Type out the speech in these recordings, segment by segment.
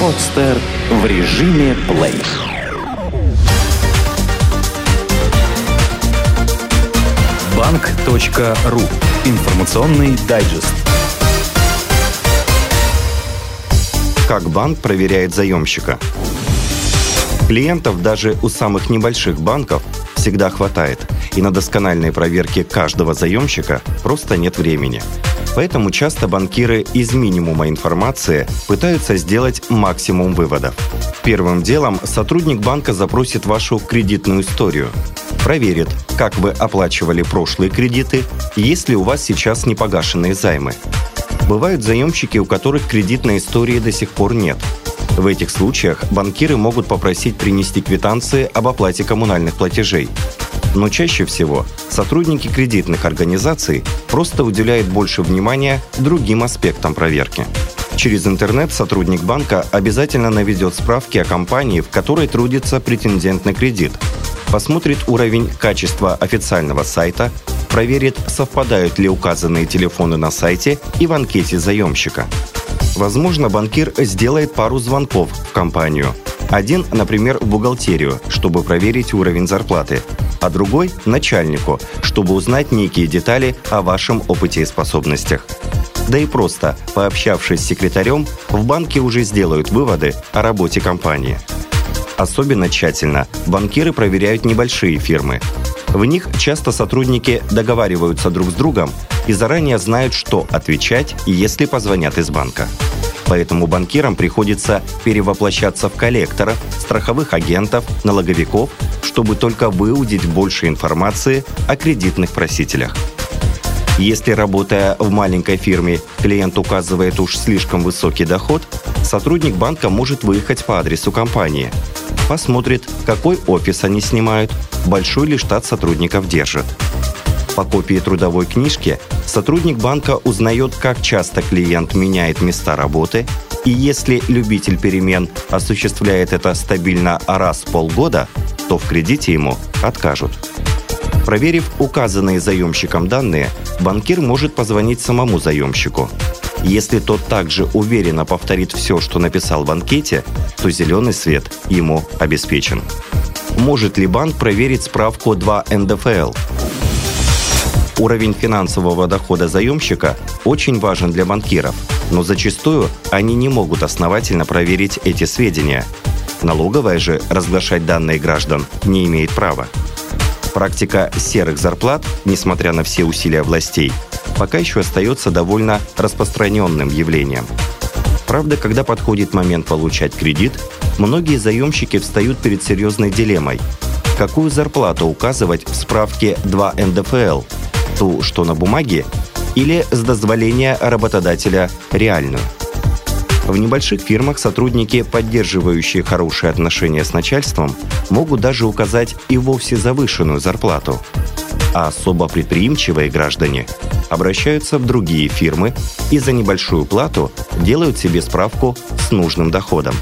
Подстер в режиме плей. Банк.ру. Информационный дайджест. Как банк проверяет заемщика? Клиентов даже у самых небольших банков всегда хватает, и на доскональной проверке каждого заемщика просто нет времени. Поэтому часто банкиры из минимума информации пытаются сделать максимум выводов. Первым делом сотрудник банка запросит вашу кредитную историю. Проверит, как вы оплачивали прошлые кредиты, есть ли у вас сейчас непогашенные займы. Бывают заемщики, у которых кредитной истории до сих пор нет. В этих случаях банкиры могут попросить принести квитанции об оплате коммунальных платежей. Но чаще всего сотрудники кредитных организаций просто уделяют больше внимания другим аспектам проверки. Через интернет сотрудник банка обязательно наведет справки о компании, в которой трудится претендент на кредит, посмотрит уровень качества официального сайта, проверит, совпадают ли указанные телефоны на сайте и в анкете заемщика. Возможно, банкир сделает пару звонков в компанию. Один, например, в бухгалтерию, чтобы проверить уровень зарплаты, а другой – начальнику, чтобы узнать некие детали о вашем опыте и способностях. Да и просто, пообщавшись с секретарем, в банке уже сделают выводы о работе компании. Особенно тщательно банкиры проверяют небольшие фирмы. В них часто сотрудники договариваются друг с другом и заранее знают, что отвечать, если позвонят из банка. Поэтому банкирам приходится перевоплощаться в коллекторов, страховых агентов, налоговиков, чтобы только выудить больше информации о кредитных просителях. Если, работая в маленькой фирме, клиент указывает уж слишком высокий доход, сотрудник банка может выехать по адресу компании. Посмотрит, какой офис они снимают, большой ли штат сотрудников держат. По копии трудовой книжки сотрудник банка узнает, как часто клиент меняет места работы, и если любитель перемен осуществляет это стабильно раз в полгода, то в кредите ему откажут. Проверив указанные заемщиком данные, банкир может позвонить самому заемщику. Если тот также уверенно повторит все, что написал в анкете, то зеленый свет ему обеспечен. Может ли банк проверить справку 2 НДФЛ? Уровень финансового дохода заемщика очень важен для банкиров, но зачастую они не могут основательно проверить эти сведения. Налоговая же разглашать данные граждан не имеет права. Практика серых зарплат, несмотря на все усилия властей, пока еще остается довольно распространенным явлением. Правда, когда подходит момент получать кредит, многие заемщики встают перед серьезной дилеммой. Какую зарплату указывать в справке 2 НДФЛ? Ту, что на бумаге, или с дозволения работодателя реальную? В небольших фирмах сотрудники, поддерживающие хорошие отношения с начальством, могут даже указать и вовсе завышенную зарплату. А особо предприимчивые граждане обращаются в другие фирмы и за небольшую плату делают себе справку с нужным доходом.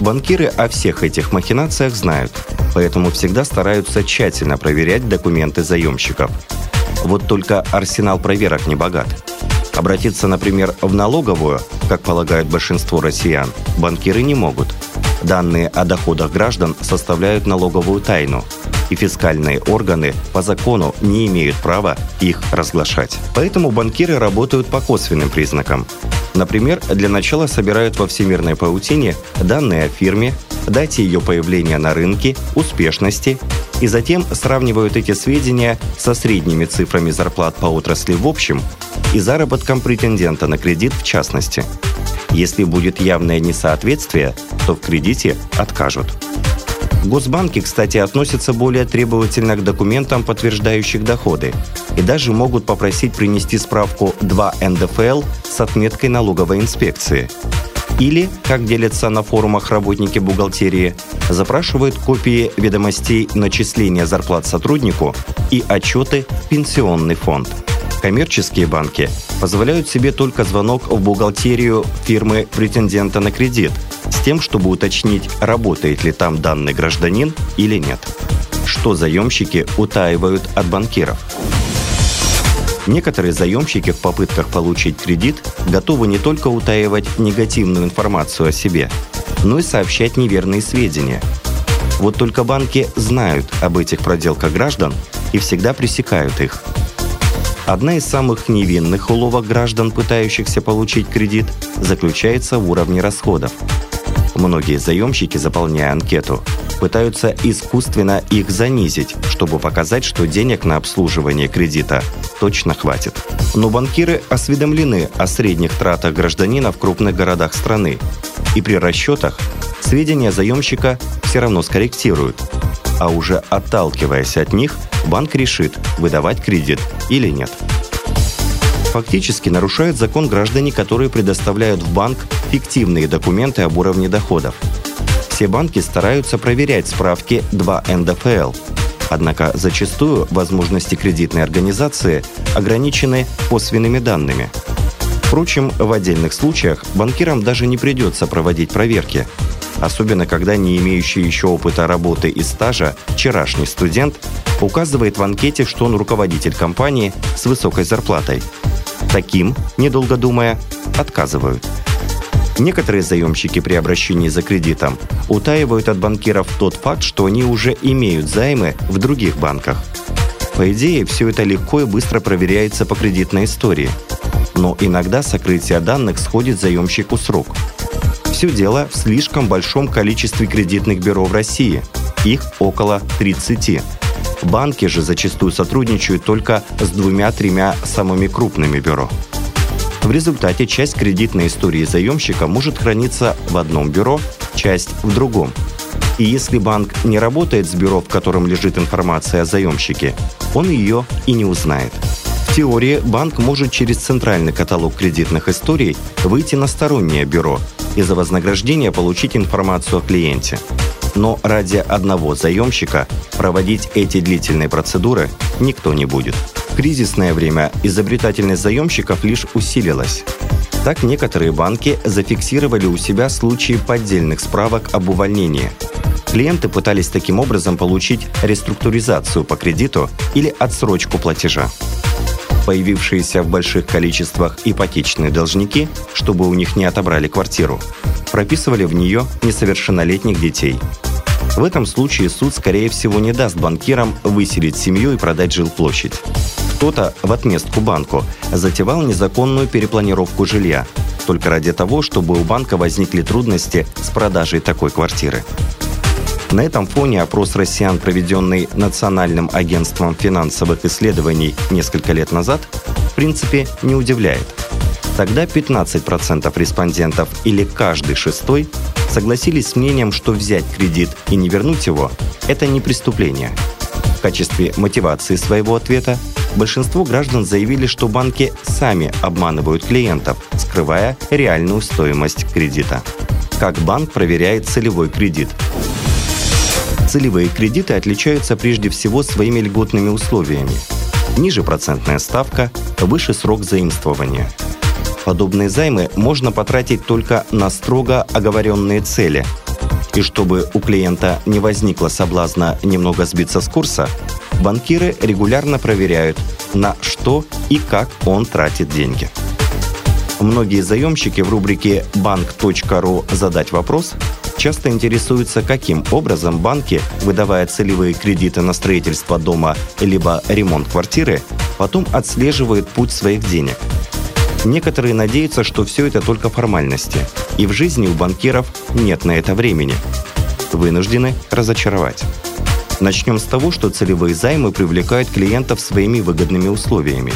Банкиры о всех этих махинациях знают, поэтому всегда стараются тщательно проверять документы заемщиков. Вот только арсенал проверок не богат. Обратиться, например, в налоговую, как полагают большинство россиян, банкиры не могут. Данные о доходах граждан составляют налоговую тайну, и фискальные органы по закону не имеют права их разглашать. Поэтому банкиры работают по косвенным признакам. Например, для начала собирают во всемирной паутине данные о фирме, дате ее появления на рынке, успешности, и затем сравнивают эти сведения со средними цифрами зарплат по отрасли в общем и заработком претендента на кредит в частности. Если будет явное несоответствие, то в кредите откажут. Госбанки, кстати, относятся более требовательно к документам, подтверждающих доходы, и даже могут попросить принести справку 2 НДФЛ с отметкой налоговой инспекции. Или, как делятся на форумах работники бухгалтерии, запрашивают копии ведомостей начисления зарплат сотруднику и отчеты в пенсионный фонд. Коммерческие банки позволяют себе только звонок в бухгалтерию фирмы претендента на кредит – с тем, чтобы уточнить, работает ли там данный гражданин или нет. Что заемщики утаивают от банкиров? Некоторые заемщики в попытках получить кредит готовы не только утаивать негативную информацию о себе, но и сообщать неверные сведения. Вот только банки знают об этих проделках граждан и всегда пресекают их. Одна из самых невинных уловок граждан, пытающихся получить кредит, заключается в уровне расходов. Многие заемщики, заполняя анкету, пытаются искусственно их занизить, чтобы показать, что денег на обслуживание кредита точно хватит. Но банкиры осведомлены о средних тратах гражданина в крупных городах страны. И при расчетах сведения заемщика все равно скорректируют. А уже отталкиваясь от них, банк решит, выдавать кредит или нет. Фактически нарушают закон граждане, которые предоставляют в банк фиктивные документы об уровне доходов. Все банки стараются проверять справки 2 НДФЛ. Однако зачастую возможности кредитной организации ограничены косвенными данными. Впрочем, в отдельных случаях банкирам даже не придется проводить проверки, особенно когда не имеющий еще опыта работы и стажа вчерашний студент указывает в анкете, что он руководитель компании с высокой зарплатой – Таким, недолго думая, отказывают. Некоторые заемщики при обращении за кредитом утаивают от банкиров тот факт, что они уже имеют займы в других банках. По идее, все это легко и быстро проверяется по кредитной истории. Но иногда сокрытие данных сходит заемщику с рук. Все дело в слишком большом количестве кредитных бюро в России. Их около 30. Банки же зачастую сотрудничают только с двумя-тремя самыми крупными бюро. В результате часть кредитной истории заемщика может храниться в одном бюро, часть в другом. И если банк не работает с бюро, в котором лежит информация о заемщике, он ее и не узнает. В теории банк может через центральный каталог кредитных историй выйти на стороннее бюро и за вознаграждение получить информацию о клиенте. Но ради одного заемщика проводить эти длительные процедуры никто не будет. В кризисное время изобретательность заемщиков лишь усилилась. Так некоторые банки зафиксировали у себя случаи поддельных справок об увольнении. Клиенты пытались таким образом получить реструктуризацию по кредиту или отсрочку платежа. Появившиеся в больших количествах ипотечные должники, чтобы у них не отобрали квартиру, прописывали в нее несовершеннолетних детей. В этом случае суд, скорее всего, не даст банкирам выселить семью и продать жилплощадь. Кто-то в отместку банку затевал незаконную перепланировку жилья, только ради того, чтобы у банка возникли трудности с продажей такой квартиры. На этом фоне опрос россиян, проведенный Национальным агентством финансовых исследований несколько лет назад, в принципе не удивляет – Тогда 15% респондентов или каждый шестой согласились с мнением, что взять кредит и не вернуть его – это не преступление. В качестве мотивации своего ответа большинство граждан заявили, что банки сами обманывают клиентов, скрывая реальную стоимость кредита. Как банк проверяет целевой кредит? Целевые кредиты отличаются прежде всего своими льготными условиями. Ниже процентная ставка, выше срок заимствования – Подобные займы можно потратить только на строго оговоренные цели. И чтобы у клиента не возникло соблазна немного сбиться с курса, банкиры регулярно проверяют, на что и как он тратит деньги. Многие заемщики в рубрике bank.ru «Задать вопрос» часто интересуются, каким образом банки, выдавая целевые кредиты на строительство дома либо ремонт квартиры, потом отслеживают путь своих денег – Некоторые надеются, что все это только формальности, и в жизни у банкиров нет на это времени. Вынуждены разочаровать. Начнем с того, что целевые займы привлекают клиентов своими выгодными условиями.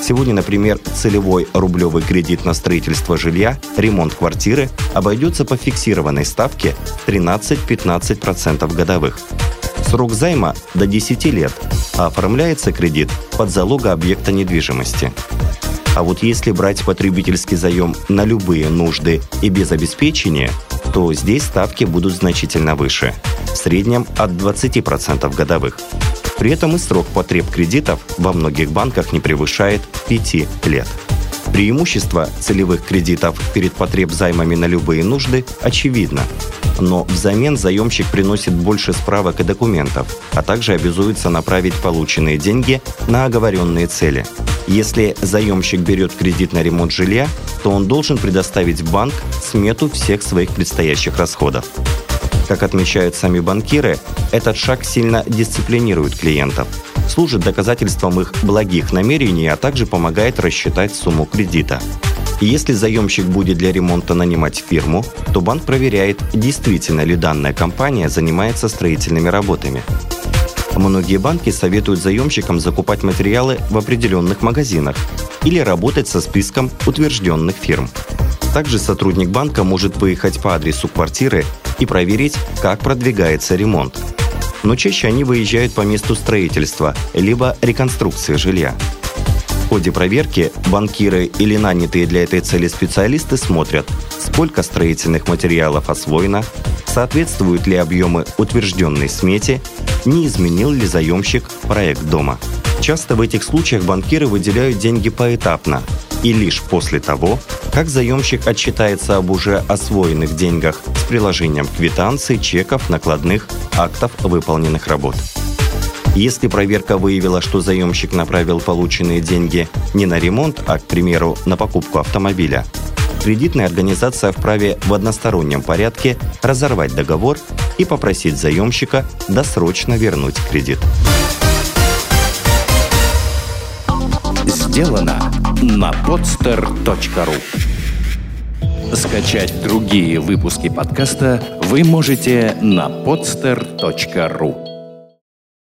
Сегодня, например, целевой рублевый кредит на строительство жилья, ремонт квартиры обойдется по фиксированной ставке 13-15% годовых. Срок займа до 10 лет, а оформляется кредит под залога объекта недвижимости. А вот если брать потребительский заем на любые нужды и без обеспечения, то здесь ставки будут значительно выше, в среднем от 20% годовых. При этом и срок потреб кредитов во многих банках не превышает 5 лет. Преимущество целевых кредитов перед потреб займами на любые нужды очевидно. Но взамен заемщик приносит больше справок и документов, а также обязуется направить полученные деньги на оговоренные цели – Если заемщик берет кредит на ремонт жилья, то он должен предоставить банк смету всех своих предстоящих расходов. Как отмечают сами банкиры, этот шаг сильно дисциплинирует клиентов, служит доказательством их благих намерений, а также помогает рассчитать сумму кредита. Если заемщик будет для ремонта нанимать фирму, то банк проверяет, действительно ли данная компания занимается строительными работами. Многие банки советуют заемщикам закупать материалы в определенных магазинах или работать со списком утвержденных фирм. Также сотрудник банка может выехать по адресу квартиры и проверить, как продвигается ремонт. Но чаще они выезжают по месту строительства, либо реконструкции жилья. В ходе проверки банкиры или нанятые для этой цели специалисты смотрят, сколько строительных материалов освоено, соответствуют ли объемы утвержденной смете, не изменил ли заемщик проект дома. Часто в этих случаях банкиры выделяют деньги поэтапно и лишь после того, как заемщик отчитается об уже освоенных деньгах с приложением квитанций, чеков, накладных, актов выполненных работ. Если проверка выявила, что заемщик направил полученные деньги не на ремонт, а, к примеру, на покупку автомобиля, кредитная организация вправе в одностороннем порядке разорвать договор и попросить заемщика досрочно вернуть кредит. Сделано на podster.ru Скачать другие выпуски подкаста вы можете на podster.ru